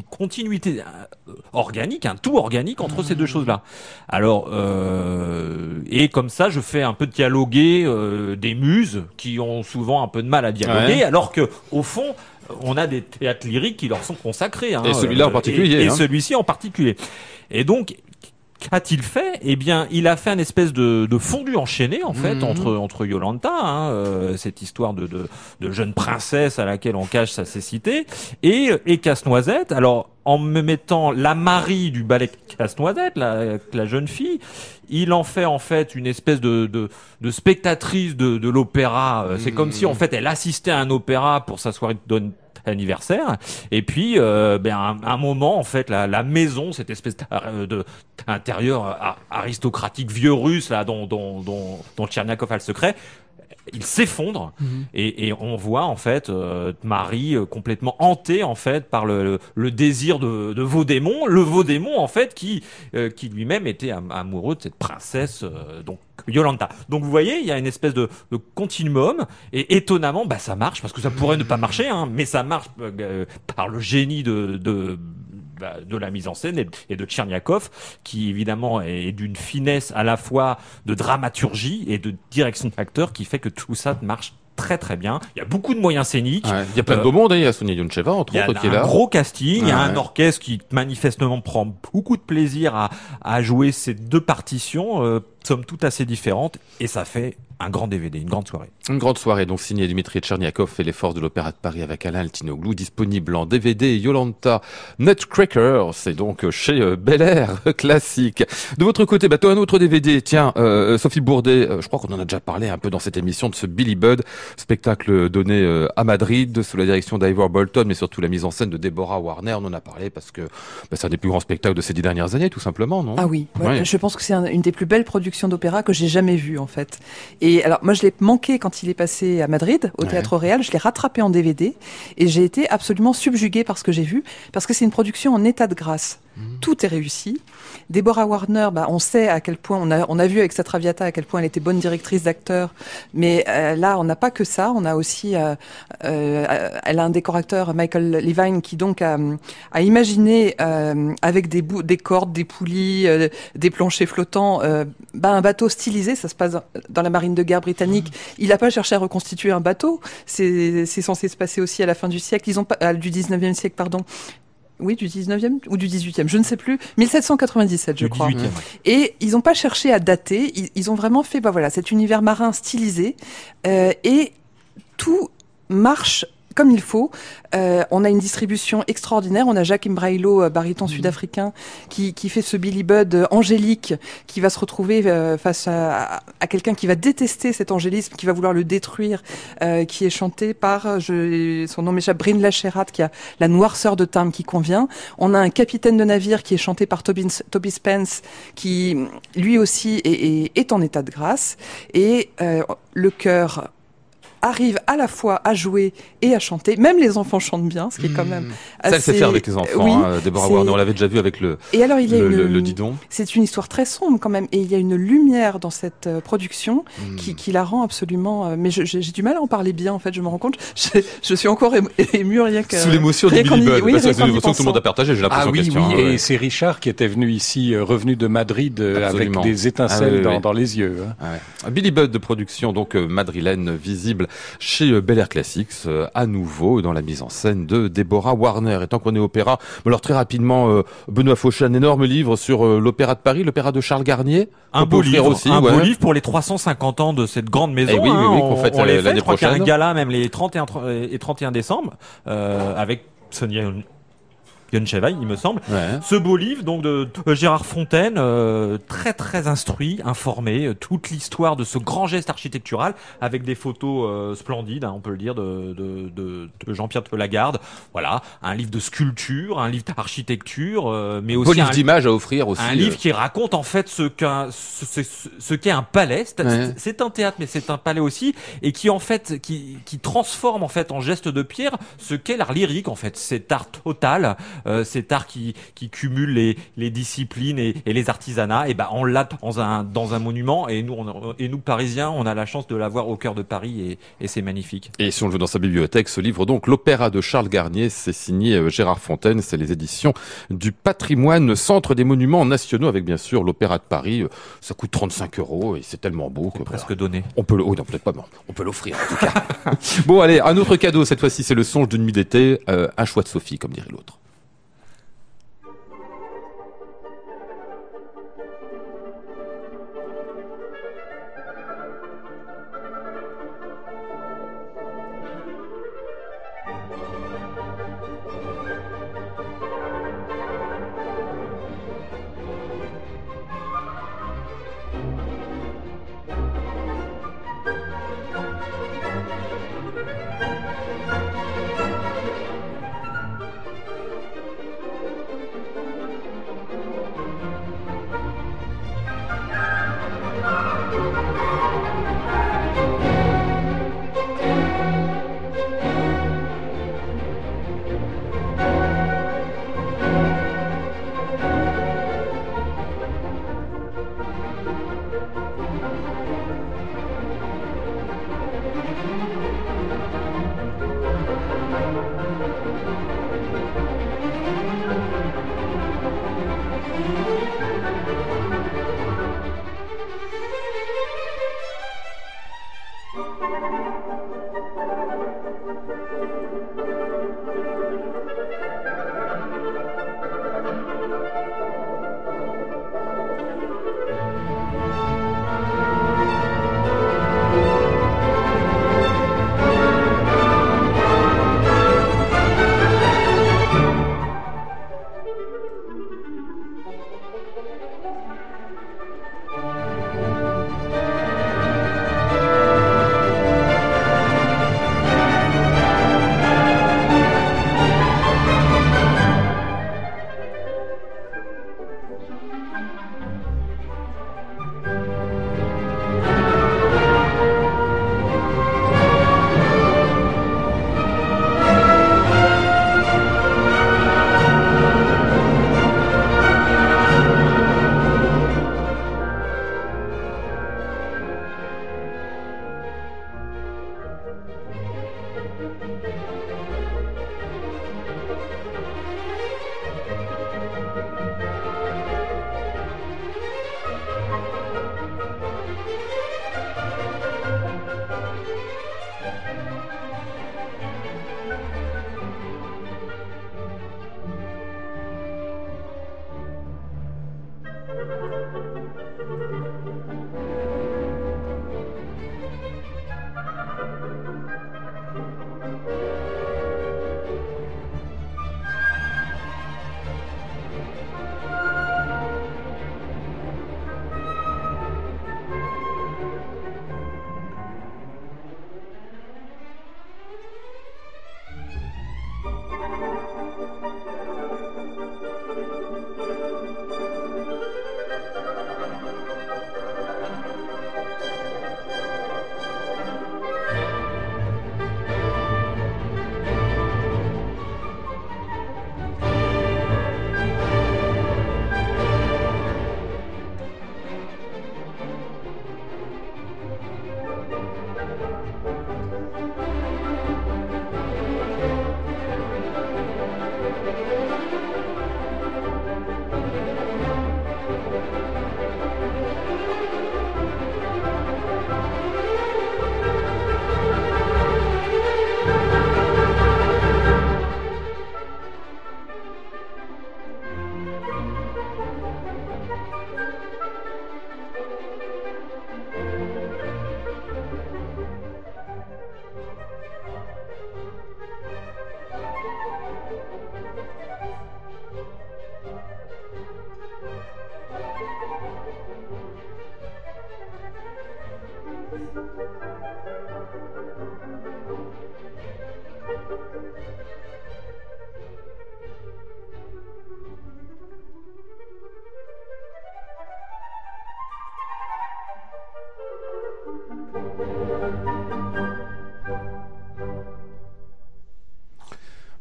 continuité euh, organique, un tout organique entre ces deux choses-là. Alors, euh, et comme ça, je fais un peu dialoguer euh, des muses qui ont souvent un peu de mal à dialoguer, Ouais. alors que au fond. On a des théâtres lyriques qui leur sont consacrés. hein, Et celui-là en euh, particulier, Et, et hein. celui-ci en particulier. Et donc, Qu'a-t-il fait? Eh bien, il a fait un espèce de, de fondu enchaîné en fait Mhm. entre entre Yolanta, hein, euh, cette histoire de, de de jeune princesse à laquelle on cache sa cécité, et et Casse-Noisette. Alors, en me mettant la Marie du ballet Casse-Noisette, la, la jeune fille, il en fait en fait une espèce de de, de spectatrice de de l'opéra. Euh, C'est comme si en fait elle assistait à un opéra pour sa soirée de anniversaire. Et puis euh, ben un, moment en fait la, maison cette espèce d'ar- de intérieur a- aristocratique vieux russe là dont dont a le secret il s'effondre et, et on voit en fait euh, Marie euh, complètement hantée en fait par le, le, le désir de, de Vaudémon, le Vaudémon en fait qui euh, qui lui-même était am- amoureux de cette princesse euh, donc Yolanta. Donc vous voyez, il y a une espèce de, de continuum et étonnamment bah ça marche parce que ça pourrait ne pas marcher hein, mais ça marche euh, par le génie de, de bah, de la mise en scène et, et de Tcherniakov, qui évidemment est d'une finesse à la fois de dramaturgie et de direction d'acteur qui fait que tout ça marche très très bien. Il y a beaucoup de moyens scéniques. Ouais. Il y a plein de Euh, beau monde, hein. il y a Sonia Yoncheva, entre Il y a autres, qui est un là. gros casting, il y a Ouais, un orchestre qui manifestement prend beaucoup de plaisir à, à jouer ces deux partitions, euh, somme toute assez différentes, et ça fait un grand DVD, une grande soirée. Une grande soirée, donc signée Dimitri Tcherniakov et les forces de l'Opéra de Paris avec Alain Altinoglou, disponible en DVD Yolanta Nutcracker, c'est donc chez euh, Bel Air Classique. De votre côté, bah, toi, un autre DVD, tiens, euh, Sophie Bourdet, euh, je crois qu'on en a déjà parlé un peu dans cette émission de ce Billy Budd, spectacle donné euh, à Madrid sous la direction d'Ivor Bolton, mais surtout la mise en scène de Deborah Warner, on en a parlé parce que bah, c'est un des plus grands spectacles de ces dix dernières années, tout simplement, non? Ah oui, ouais, Ouais. je pense que c'est un- une des plus belles productions d'opéra que j'ai jamais vues en fait. Et alors moi je l'ai manqué quand il est passé à Madrid au Ouais. Théâtre Real, je l'ai rattrapé en DVD et j'ai été absolument subjuguée par ce que j'ai vu parce que c'est une production en état de grâce. Tout est réussi. Déborah Warner, bah, on sait à quel point on a, on a vu avec sa Traviata à quel point elle était bonne directrice d'acteur, mais euh, là on n'a pas que ça, on a aussi, euh, euh, elle a un décorateur Michael Levine qui donc a, a imaginé avec des, bouts, des cordes, des poulies, des planchers flottants, bah, un bateau stylisé. Ça se passe dans, la marine de guerre britannique. Il n'a pas cherché à reconstituer un bateau. C'est censé se passer aussi à la fin du siècle. Ils ont pas, du 19e siècle, pardon. Oui, du 19e ou du 18e, je ne sais plus. 1797, je Du crois. 18e, ouais. Et ils n'ont pas cherché à dater. Ils, ils ont vraiment fait, bah voilà, cet univers marin stylisé euh, et tout marche comme il faut. Euh, on a une distribution extraordinaire. On a Jacques Imbrailo, euh, baryton sud-africain, qui, qui fait ce Billy Budd euh, angélique, qui va se retrouver euh, face à, à quelqu'un qui va détester cet angélisme, qui va vouloir le détruire, euh, qui est chanté par, euh, je, son nom m'échappe, Bryn Lacherat, qui a la noirceur de timbre qui convient. On a un capitaine de navire qui est chanté par Toby, Toby Spence, qui lui aussi est, est, est en état de grâce. Et euh, le chœur arrive à la fois à jouer et à chanter. Même les enfants chantent bien, ce qui est quand même Ça, elle assez... sait faire avec les enfants, Oui, hein, Deborah Warner, on l'avait déjà vu avec le, Et alors il y a le, une... le- le didon. C'est une histoire très sombre quand même, et il y a une lumière dans cette euh, production Hmm. qui, qui la rend absolument. euh, mais j'ai du mal à en parler bien en fait. Je me rends compte. Je, je suis encore ému, rien que. Sous l'émotion de Billy Budd, oui, parce que c'est l'émotion que tout le monde a pensant. partagé, j'ai Ah l'impression. oui, question, oui, hein, et ouais. c'est Richard qui était venu ici, revenu de Madrid, Absolument. avec des étincelles Ah oui, dans, oui. dans les yeux. hein. Ah ouais. Billy Budd de production donc euh, madrilène visible chez euh, Bel Air Classics, euh, à nouveau dans la mise en scène de Déborah Warner. Et tant qu'on est opéra, alors très rapidement, euh, Benoît Fauché, un énorme livre sur l'opéra de Paris, l'opéra de Charles Garnier. Un beau livre aussi, un beau livre pour les 350 ans de cette grande maison. Et eh oui, oui, oui, qu'on fête l'année prochaine. un gala même les 31 et 31 décembre avec Sonia Yoncheva, il me semble. Ce beau livre donc de, Gérard Fontaine, euh, très très instruit, informé, euh, toute l'histoire de ce grand geste architectural avec des photos euh, splendides, hein, on peut le dire, de, de, de, de Jean-Pierre de Lagarde. Voilà, un livre de sculpture, un livre d'architecture, mais aussi beau livre d'images à offrir aussi. Un livre qui raconte en fait ce qu'un ce, ce qu'est un palais. C'est un théâtre, mais c'est un palais aussi, et qui en fait qui, qui transforme en fait en geste de pierre ce qu'est l'art lyrique en fait, cet art total euh, cet art qui, qui cumule les, les disciplines et, et, les artisanats, et ben on l'a dans un, dans un monument. Et nous, on, et nous Parisiens, on a la chance de l'avoir au cœur de Paris et, et c'est magnifique. Et si on le veut dans sa bibliothèque, ce livre donc l'Opéra de Charles Garnier, c'est signé euh, Gérard Fontaine, c'est les éditions du Patrimoine, Centre des Monuments Nationaux, avec bien sûr l'Opéra de Paris. Euh, ça coûte 35 euros et c'est tellement beau que presque donné. On peut, le, oui, non peut-être pas, on peut l'offrir en tout cas. bon allez, un autre cadeau cette fois-ci, c'est le songe d'une nuit d'été, un choix de Sophie, comme dirait l'autre.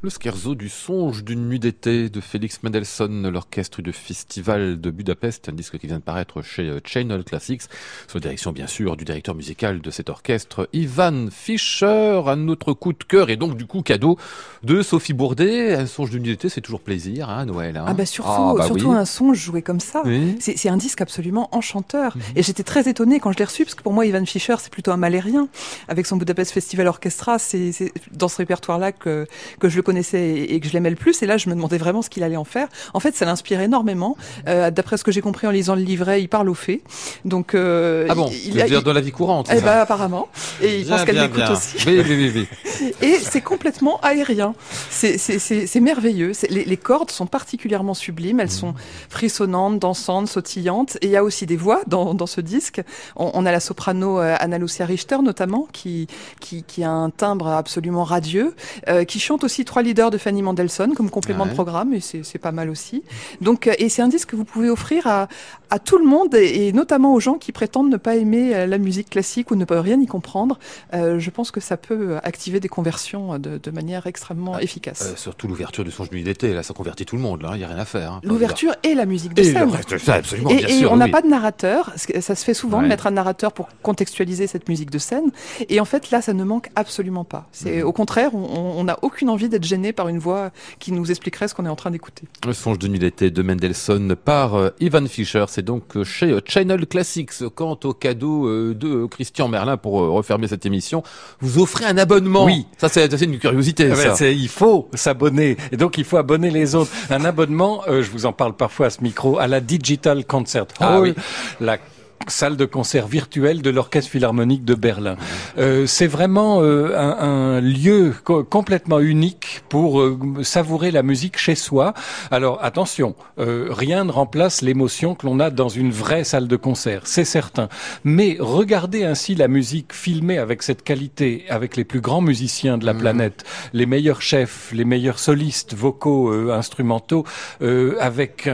Le scherzo du songe d'une nuit d'été de Félix Mendelssohn, l'orchestre du festival de Budapest, un disque qui vient de paraître chez euh, Channel Classics, sous la direction bien sûr du directeur musical de cet orchestre, Ivan Fischer, un autre coup de cœur et donc du coup cadeau de Sophie Bourdet. Un songe d'une nuit d'été, c'est toujours plaisir, hein, Noël. Hein ah bah surtout, ah, bah surtout un songe joué comme ça. C'est un disque absolument enchanteur. Mhm. Et j'étais très étonnée quand je l'ai reçu, parce que pour moi, Ivan Fischer, c'est plutôt un malérien. Avec son Budapest Festival Orchestra, c'est dans ce répertoire-là que, que je le connaissais et, que je l'aimais le plus. Et là, je me demandais vraiment ce qu'il allait en faire. En fait, ça l'inspire énormément. Euh, D'après ce que j'ai compris en lisant le livret, il parle aux fées. Donc, euh, ah bon, il, dire dans la vie courante. Eh bah, apparemment. Et il pense qu'elle l'écoute aussi. Oui, oui, oui, et c'est complètement aérien. C'est merveilleux. Les, les, cordes sont particulièrement sublimes. Elles sont frissonnantes, dansantes, sautillantes. Et il y a aussi des voix dans, dans ce disque. On, on, a la soprano euh, Anna Lucia Richter notamment, qui, qui, qui a un timbre absolument radieux, euh, qui chante aussi trois de Fanny Mendelssohn comme complément de programme, et c'est pas mal aussi. Donc, euh, et c'est un disque que vous pouvez offrir à, à tout le monde, et, notamment aux gens qui prétendent ne pas aimer euh, la musique classique ou ne peuvent rien y comprendre. Euh, je pense que ça peut activer des conversions de, de manière extrêmement ah, efficace. Euh, surtout l'ouverture du songe d'été, là, ça convertit tout le monde, là, il n'y a rien à faire. Hein, l'ouverture et la musique de scène. ça, absolument, et, bien et on n'a pas de narrateur, ça se fait souvent de mettre un narrateur pour contextualiser cette musique de scène, et en fait là, ça ne manque absolument pas. C'est mmh. au contraire, on n'a aucune envie d'être gêné par une voix qui nous expliquerait ce qu'on est en train d'écouter. Le songe de nuit d'été de Mendelssohn par euh, Ivan Fischer, c'est donc euh, chez euh, Channel Classics. Quant au cadeau de Christian Merlin pour refermer cette émission, vous offrez un abonnement. Oui, ça c'est une curiosité. Ah ça. il faut s'abonner et donc il faut abonner les autres. Un abonnement, je vous en parle parfois à ce micro, à la Digital Concert ah Hall, la salle de concert virtuelle de l'Orchestre Philharmonique de Berlin. Euh, c'est vraiment euh, un, un, lieu complètement unique pour euh, savourer la musique chez soi. Alors attention, euh, rien ne remplace l'émotion que l'on a dans une vraie salle de concert, c'est certain. Mais regardez ainsi la musique filmée avec cette qualité, avec les plus grands musiciens de la mmh. planète, les meilleurs chefs, les meilleurs solistes vocaux, instrumentaux, avec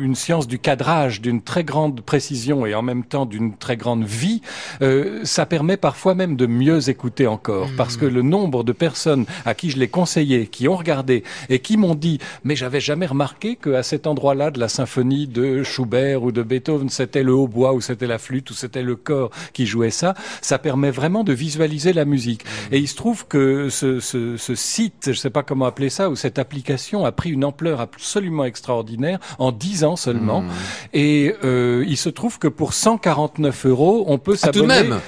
une science du cadrage d'une très grande précision et en même temps d'une très grande vie, euh, ça permet parfois même de mieux écouter encore. Mmh. Parce que le nombre de personnes à qui je l'ai conseillé, qui ont regardé et qui m'ont dit mais j'avais jamais remarqué qu'à cet endroit-là de la symphonie de Schubert ou de Beethoven, c'était le hautbois ou c'était la flûte ou c'était le corps qui jouait ça, ça permet vraiment de visualiser la musique. Mmh. Et il se trouve que ce, ce, ce site, je sais pas comment appeler ça, ou cette application a pris une ampleur absolument extraordinaire en dix ans seulement. Mmh. Et euh, il se trouve que pour 100 149 euros, on peut s'abonner. Ah, tout de même.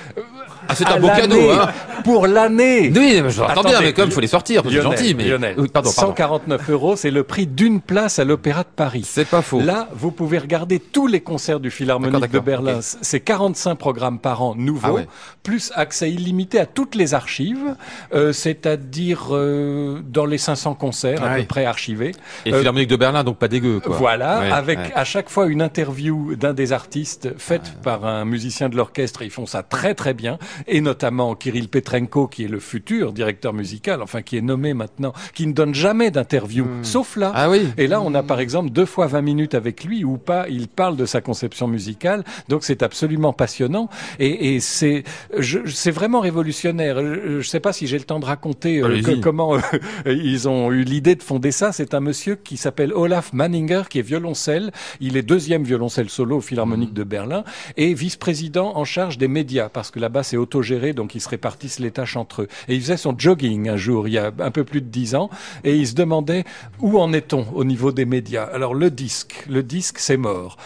Ah, c'est un beau cadeau, hein Pour l'année Oui, mais je bien, mais comme il faut les sortir, c'est gentil, mais... Lionel, pardon, 149 euros, c'est le prix d'une place à l'Opéra de Paris. C'est pas faux. Là, vous pouvez regarder tous les concerts du Philharmonique de Berlin. C'est 45 programmes par an nouveaux, ah plus accès illimité à toutes les archives, euh, c'est-à-dire euh, dans les 500 concerts à ah peu près archivés. Et euh, Philharmonique de Berlin, donc pas dégueu, quoi. Voilà, avec à chaque fois une interview d'un des artistes faite par un musicien de l'orchestre. Ils font ça très très bien et notamment Kirill Petrenko, qui est le futur directeur musical, enfin qui est nommé maintenant, qui ne donne jamais d'interview, hmm. sauf là. Ah oui. Et là, on a par exemple deux fois 20 minutes avec lui ou pas, il parle de sa conception musicale, donc c'est absolument passionnant et, et c'est c'est vraiment révolutionnaire. Je ne sais pas si j'ai le temps de raconter euh, comment euh, ils ont eu l'idée de fonder ça. C'est un monsieur qui s'appelle Olaf Manninger, qui est violoncelle. Il est deuxième violoncelle solo au Philharmonique hmm. de Berlin et vice-président en charge des médias, parce que là-bas c'est autogéré donc ils se répartissent les tâches entre eux. Et il faisait son jogging un jour, il y a un peu plus de dix ans, et il se demandait où en est-on au niveau des médias. Alors le disque, le disque c'est mort.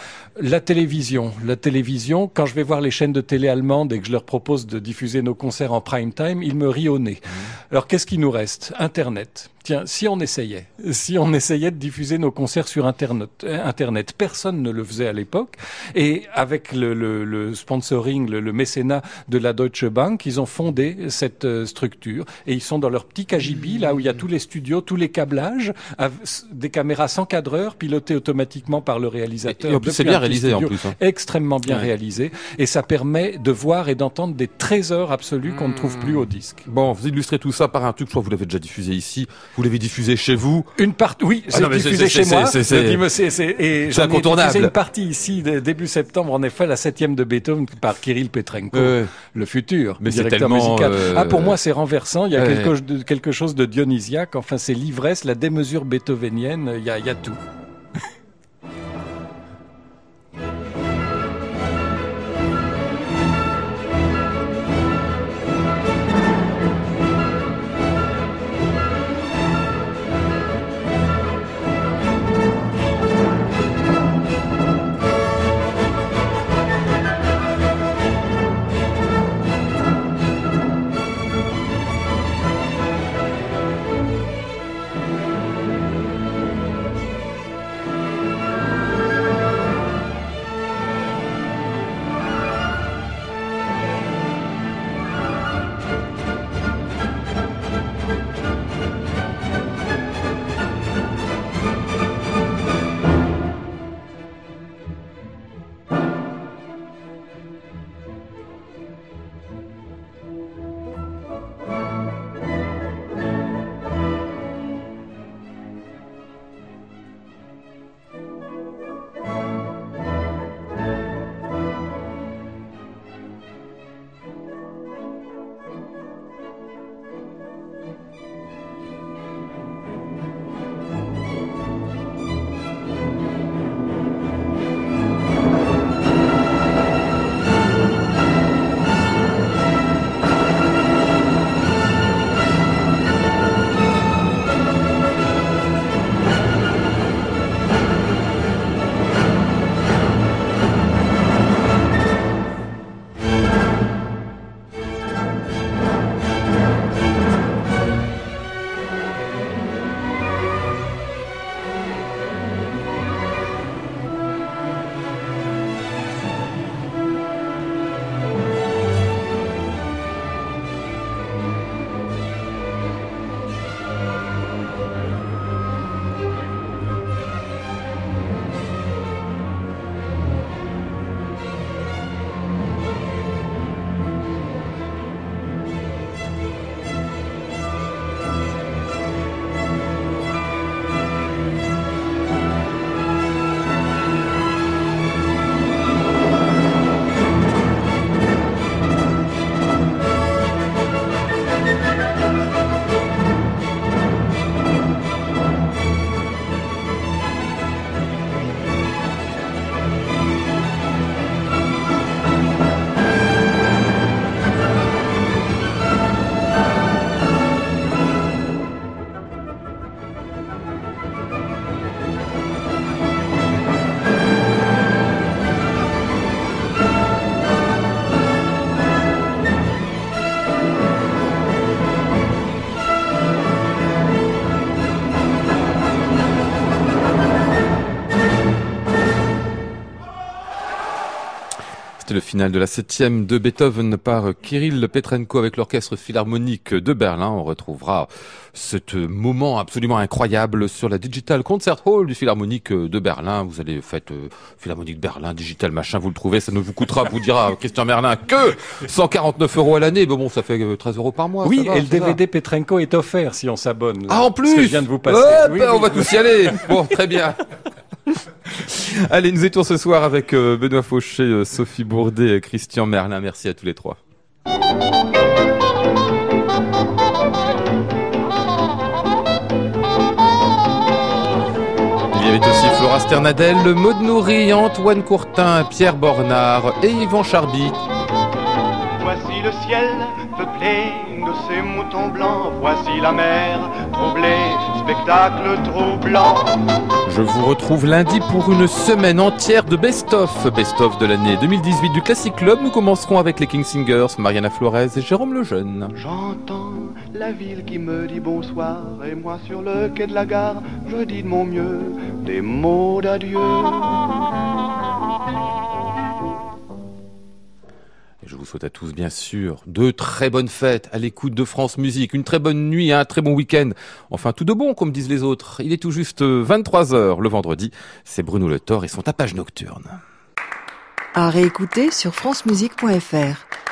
La télévision, la télévision, quand je vais voir les chaînes de télé allemandes et que je leur propose de diffuser nos concerts en prime time, ils me rient au nez. Mmh. Alors qu'est-ce qui nous reste? Internet. Tiens, si on essayait, si on essayait de diffuser nos concerts sur Internet, Internet, personne ne le faisait à l'époque, et avec le, le, le sponsoring, le, le, mécénat de la Deutsche Bank, ils ont fondé cette euh, structure, et ils sont dans leur petit KGB, là où il y a tous les studios, tous les câblages, des caméras sans cadreur, pilotées automatiquement par le réalisateur. Et, réalisé en plus. Hein. Extrêmement bien réalisé. Et ça permet de voir et d'entendre des trésors absolus qu'on ne trouve plus au disque. Bon, vous illustrez tout ça par un truc, je crois que vous l'avez déjà diffusé ici. Vous l'avez diffusé chez vous. Une partie, oui, Ah c'est diffusé c'est- chez c'est- moi. c'est- c'est- c'est- c'est- c'est incontournable. diffusé une partie ici début septembre, en effet, la septième de Beethoven par Kirill Petrenko, le futur Mais c'est directeur musical. euh, Ah, pour moi, c'est renversant. Il y a ouais. quelque, chose de, quelque chose de dionysiaque. Enfin, c'est l'ivresse, la démesure beethovenienne. Il y a, il y a tout. C'était le final de la septième de Beethoven par Kirill Petrenko avec l'orchestre philharmonique de Berlin. On retrouvera ce moment absolument incroyable sur la Digital Concert Hall du Philharmonique de Berlin. Vous allez faites euh, Philharmonique Berlin, Digital machin, vous le trouvez, ça ne vous coûtera, vous dira Christian Merlin, que 149 euros à l'année. Mais bon, ça fait euh, 13 euros par mois. Oui, va, et le va. DVD Petrenko est offert si on s'abonne. Ah, en plus Ce que je viens de vous passer. Hop, Oui, On oui. va tous y aller Bon, très bien Allez, nous étions ce soir avec euh, Benoît Fauché, euh, Sophie Bourdet, et Christian Merlin. Merci à tous les trois. Il y avait aussi Flora Sternadel, Maud Nourri, Antoine Courtin, Pierre Bornard et Yvan Charby. Voici le ciel peuplé de ces moutons blancs. Voici la mer troublée, spectacle troublant. Je vous retrouve lundi pour une semaine entière de best-of. Best-of de l'année 2018 du Classic Club. Nous commencerons avec les King Singers, Mariana Flores et Jérôme Lejeune. J'entends la ville qui me dit bonsoir et moi sur le quai de la gare, je dis de mon mieux des mots d'adieu. Et je vous souhaite à tous, bien sûr, de très bonnes fêtes à l'écoute de France Musique, une très bonne nuit, un très bon week-end. Enfin, tout de bon, comme disent les autres. Il est tout juste 23h le vendredi. C'est Bruno Le Thor et son tapage nocturne. À réécouter sur francemusique.fr.